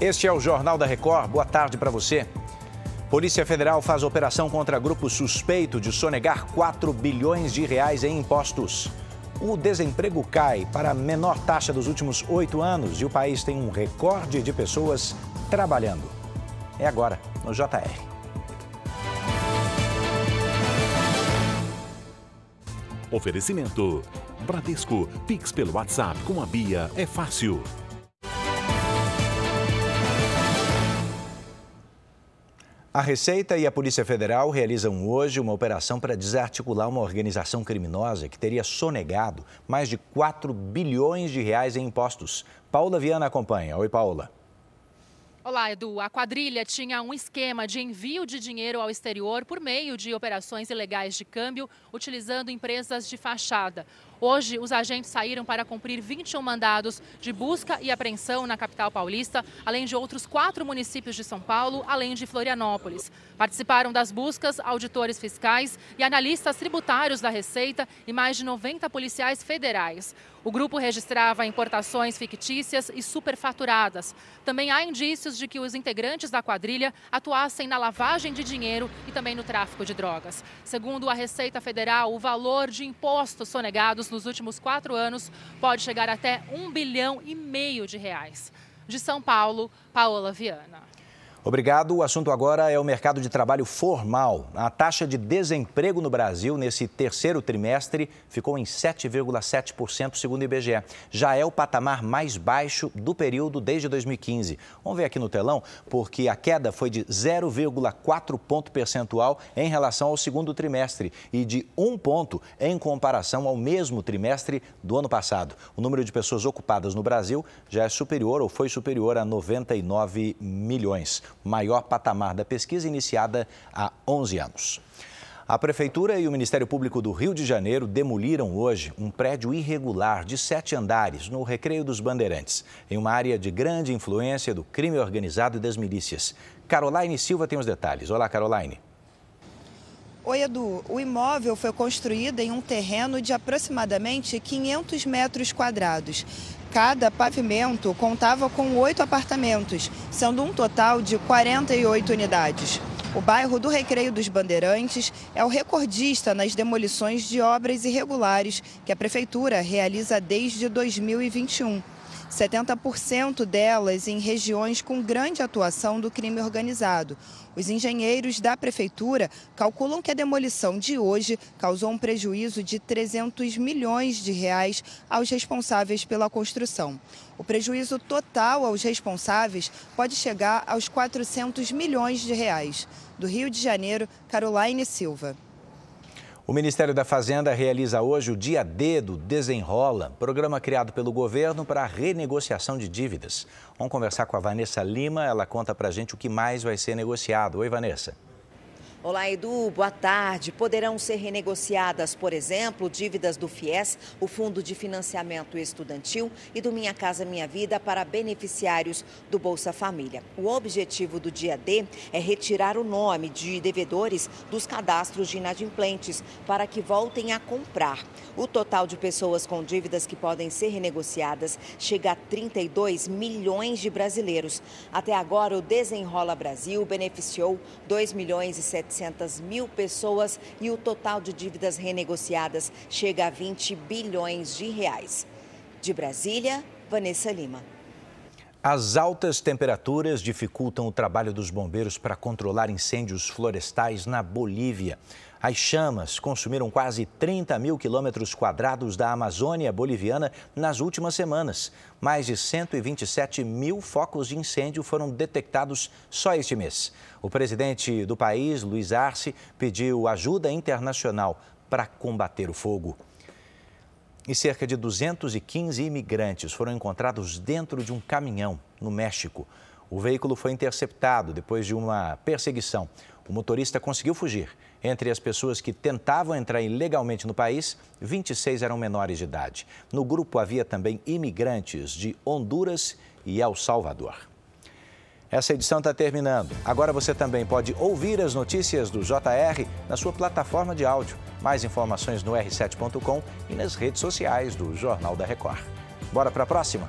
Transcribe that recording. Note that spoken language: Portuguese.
Este é o Jornal da Record. Boa tarde para você. Polícia Federal faz operação contra grupo suspeito de sonegar 4 bilhões de reais em impostos. O desemprego cai para a menor taxa dos últimos oito anos e o país tem um recorde de pessoas trabalhando. É agora, no JR. Oferecimento. Bradesco. Pix pelo WhatsApp com a Bia é fácil. A Receita e a Polícia Federal realizam hoje uma operação para desarticular uma organização criminosa que teria sonegado mais de 4 bilhões de reais em impostos. Paula Viana acompanha. Oi, Paula. Olá, Edu. A quadrilha tinha um esquema de envio de dinheiro ao exterior por meio de operações ilegais de câmbio, utilizando empresas de fachada. Hoje, os agentes saíram para cumprir 21 mandados de busca e apreensão na capital paulista, além de outros quatro municípios de São Paulo, além de Florianópolis. Participaram das buscas auditores fiscais e analistas tributários da Receita e mais de 90 policiais federais. O grupo registrava importações fictícias e superfaturadas. Também há indícios de que os integrantes da quadrilha atuassem na lavagem de dinheiro e também no tráfico de drogas. Segundo a Receita Federal, o valor de impostos sonegados nos últimos quatro anos pode chegar até um bilhão e meio de reais. De São Paulo, Paola Viana. Obrigado. O assunto agora é o mercado de trabalho formal. A taxa de desemprego no Brasil nesse terceiro trimestre ficou em 7,7%, segundo o IBGE. Já é o patamar mais baixo do período desde 2015. Vamos ver aqui no telão, porque a queda foi de 0,4 ponto percentual em relação ao segundo trimestre e de 1 ponto em comparação ao mesmo trimestre do ano passado. O número de pessoas ocupadas no Brasil já é superior ou foi superior a 99 milhões maior patamar da pesquisa iniciada há 11 anos. A Prefeitura e o Ministério Público do Rio de Janeiro demoliram hoje um prédio irregular de sete andares no Recreio dos Bandeirantes, em uma área de grande influência do crime organizado e das milícias. Caroline Silva tem os detalhes. Olá, Caroline. Oi, Edu. O imóvel foi construído em um terreno de aproximadamente 500 metros quadrados. Cada pavimento contava com oito apartamentos, sendo um total de 48 unidades. O bairro do Recreio dos Bandeirantes é o recordista nas demolições de obras irregulares que a Prefeitura realiza desde 2021. 70% delas em regiões com grande atuação do crime organizado. Os engenheiros da prefeitura calculam que a demolição de hoje causou um prejuízo de 300 milhões de reais aos responsáveis pela construção. O prejuízo total aos responsáveis pode chegar aos 400 milhões de reais. Do Rio de Janeiro, Caroline Silva. O Ministério da Fazenda realiza hoje o Dia D do Desenrola, programa criado pelo governo para a renegociação de dívidas. Vamos conversar com a Vanessa Lima, ela conta para gente o que mais vai ser negociado. Oi, Vanessa. Olá, Edu. Boa tarde. Poderão ser renegociadas, por exemplo, dívidas do FIES, o Fundo de Financiamento Estudantil, e do Minha Casa Minha Vida para beneficiários do Bolsa Família. O objetivo do dia D é retirar o nome de devedores dos cadastros de inadimplentes para que voltem a comprar. O total de pessoas com dívidas que podem ser renegociadas chega a 32 milhões de brasileiros. Até agora, o Desenrola Brasil beneficiou 2 milhões e 7 700 mil pessoas e o total de dívidas renegociadas chega a 20 bilhões de reais. De Brasília, Vanessa Lima. As altas temperaturas dificultam o trabalho dos bombeiros para controlar incêndios florestais na Bolívia. As chamas consumiram quase 30 mil quilômetros quadrados da Amazônia boliviana nas últimas semanas. Mais de 127 mil focos de incêndio foram detectados só este mês. O presidente do país, Luiz Arce, pediu ajuda internacional para combater o fogo. E cerca de 215 imigrantes foram encontrados dentro de um caminhão no México. O veículo foi interceptado depois de uma perseguição. O motorista conseguiu fugir. Entre as pessoas que tentavam entrar ilegalmente no país, 26 eram menores de idade. No grupo havia também imigrantes de Honduras e El Salvador. Essa edição está terminando. Agora você também pode ouvir as notícias do JR na sua plataforma de áudio. Mais informações no r7.com e nas redes sociais do Jornal da Record. Bora para a próxima?